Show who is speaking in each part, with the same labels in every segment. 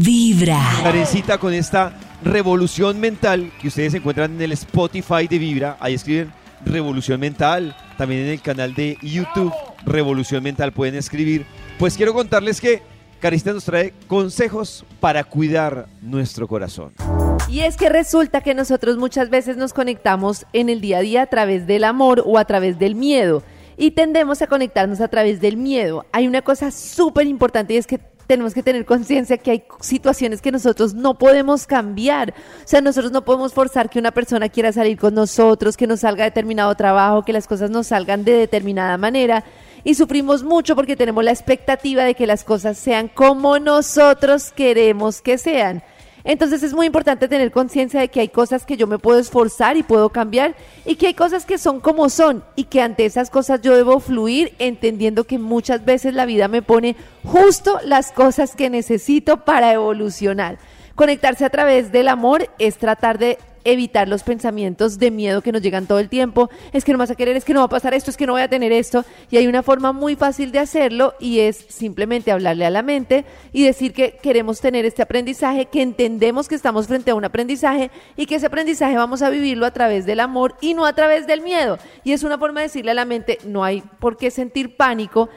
Speaker 1: Vibra.
Speaker 2: Karencita con esta revolución mental que ustedes encuentran en el Spotify de Vibra. Ahí escriben Revolución Mental. También en el canal de YouTube Revolución Mental pueden escribir. Pues quiero contarles que Karencita nos trae consejos para cuidar nuestro corazón.
Speaker 3: Y es que resulta que nosotros muchas veces nos conectamos en el día a día a través del amor o a través del miedo. Y tendemos a conectarnos a través del miedo. Hay una cosa súper importante y es que tenemos que tener conciencia que hay situaciones que nosotros no podemos cambiar. O sea, nosotros no podemos forzar que una persona quiera salir con nosotros, que nos salga determinado trabajo, que las cosas nos salgan de determinada manera. Y sufrimos mucho porque tenemos la expectativa de que las cosas sean como nosotros queremos que sean. Entonces es muy importante tener conciencia de que hay cosas que yo me puedo esforzar y puedo cambiar y que hay cosas que son como son y que ante esas cosas yo debo fluir entendiendo que muchas veces la vida me pone justo las cosas que necesito para evolucionar. Conectarse a través del amor es tratar de evitar los pensamientos de miedo que nos llegan todo el tiempo. Es que no vas a querer, es que no va a pasar esto, es que no voy a tener esto. Y hay una forma muy fácil de hacerlo y es simplemente hablarle a la mente y decir que queremos tener este aprendizaje, que entendemos que estamos frente a un aprendizaje y que ese aprendizaje vamos a vivirlo a través del amor y no a través del miedo. Y es una forma de decirle a la mente, no hay por qué sentir pánico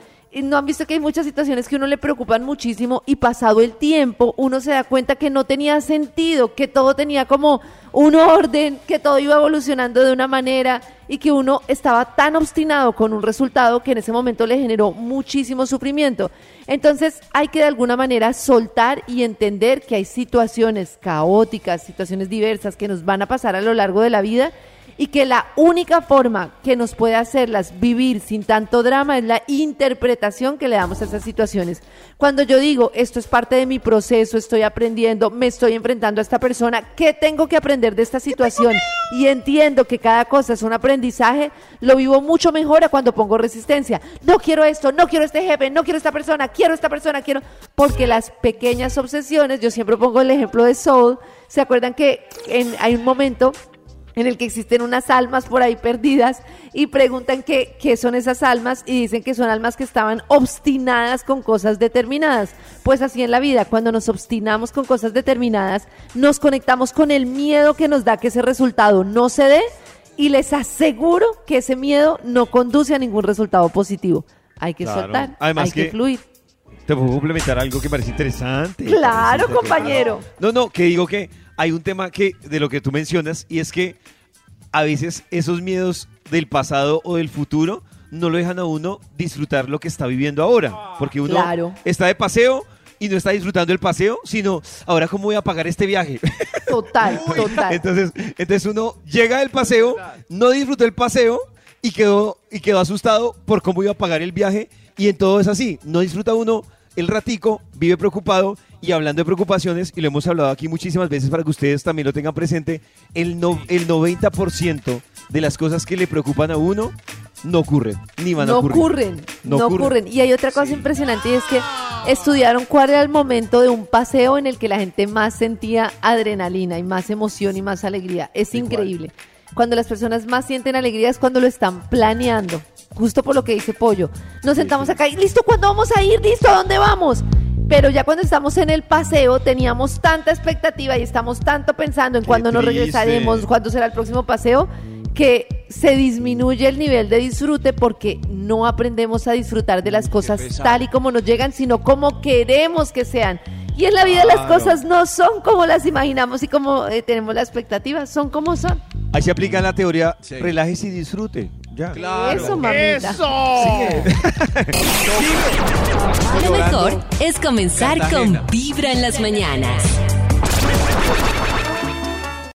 Speaker 3: no han visto que hay muchas situaciones que uno le preocupan muchísimo y pasado el tiempo uno se da cuenta que no tenía sentido, que todo tenía como un orden, que todo iba evolucionando de una manera y que uno estaba tan obstinado con un resultado que en ese momento le generó muchísimo sufrimiento. Entonces hay que de alguna manera soltar y entender que hay situaciones caóticas, situaciones diversas que nos van a pasar a lo largo de la vida y que la única forma que nos puede hacerlas vivir sin tanto drama es la interpretación que le damos a esas situaciones. Cuando yo digo, esto es parte de mi proceso, estoy aprendiendo, me estoy enfrentando a esta persona, ¿qué tengo que aprender de esta situación? Y entiendo que cada cosa es un aprendizaje, lo vivo mucho mejor a cuando pongo resistencia. No quiero esto, no quiero este jefe, no quiero esta persona, quiero esta persona, quiero... Porque las pequeñas obsesiones, yo siempre pongo el ejemplo de Soul, ¿se acuerdan que en, hay un momento en el que existen unas almas por ahí perdidas y preguntan qué, qué, son esas almas y dicen que son almas que estaban obstinadas con cosas determinadas. Pues así en la vida, cuando nos obstinamos con cosas determinadas, nos conectamos con el miedo que nos da que ese resultado no se dé y les aseguro que ese miedo no conduce a ningún resultado positivo. Hay que soltar, hay que, fluir.
Speaker 2: Te puedo complementar algo que parece interesante.
Speaker 3: Claro, compañero.
Speaker 2: No, no, que digo que hay un tema que de lo que tú mencionas y es que a veces esos miedos del pasado o del futuro no lo dejan a uno disfrutar lo que está viviendo ahora, porque uno está de paseo y no está disfrutando el paseo, sino ahora cómo voy a pagar este viaje.
Speaker 3: Total, total.
Speaker 2: Entonces, entonces uno llega del paseo, no disfrutó el paseo y quedó y quedó asustado por cómo iba a pagar el viaje y en todo es así, no disfruta uno el ratico, vive preocupado y hablando de preocupaciones, y lo hemos hablado aquí muchísimas veces para que ustedes también lo tengan presente, el, no, el 90% de las cosas que le preocupan a uno no ocurren, ni van
Speaker 3: a
Speaker 2: ocurrir.
Speaker 3: Ocurren, no, ocurren. Y hay otra cosa impresionante y es que estudiaron cuál era el momento de un paseo en el que la gente más sentía adrenalina y más emoción y más alegría. Es increíble. Cuando las personas más sienten alegría es cuando lo están planeando. Justo por lo que dice Pollo. Nos sentamos acá y listo, ¿cuándo vamos a ir? ¿Listo? ¿A dónde vamos? Pero ya cuando estamos en el paseo teníamos tanta expectativa y estamos tanto pensando en cuándo nos regresaremos, cuándo será el próximo paseo, que se disminuye el nivel de disfrute porque no aprendemos a disfrutar de las cosas tal y como nos llegan, sino como queremos que sean. Y en la vida las cosas no son como las imaginamos y como eh, tenemos la expectativa, son como son.
Speaker 2: Ahí se aplica la teoría, relájese y disfrute.
Speaker 3: Eso, mamita.
Speaker 4: ¡Eso!
Speaker 1: Lo mejor es comenzar con Vibra en las mañanas.